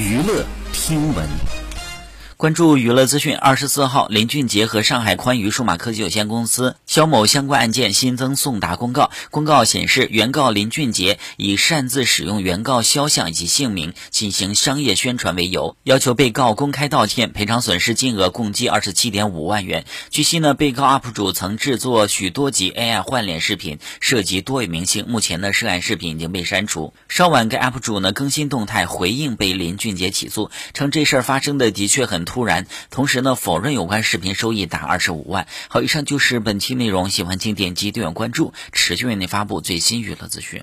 娱乐听闻。关注娱乐资讯。二十四号，林俊杰和上海宽娱数码科技有限公司肖某相关案件新增送达公告。公告显示，原告林俊杰以擅自使用原告肖像以及姓名进行商业宣传为由，要求被告公开道歉，赔偿损失金额共计二十七点五万元。据悉呢，被告 UP 主曾制作许多集 AI 换脸视频，涉及多位明星。目前呢，涉案视频已经被删除。稍晚，该 UP 主呢更新动态回应被林俊杰起诉，称这事儿发生的的确很。突然，同时呢，否认有关视频收益达二十五万。好，以上就是本期内容，喜欢请点击订阅关注，持续为您发布最新娱乐资讯。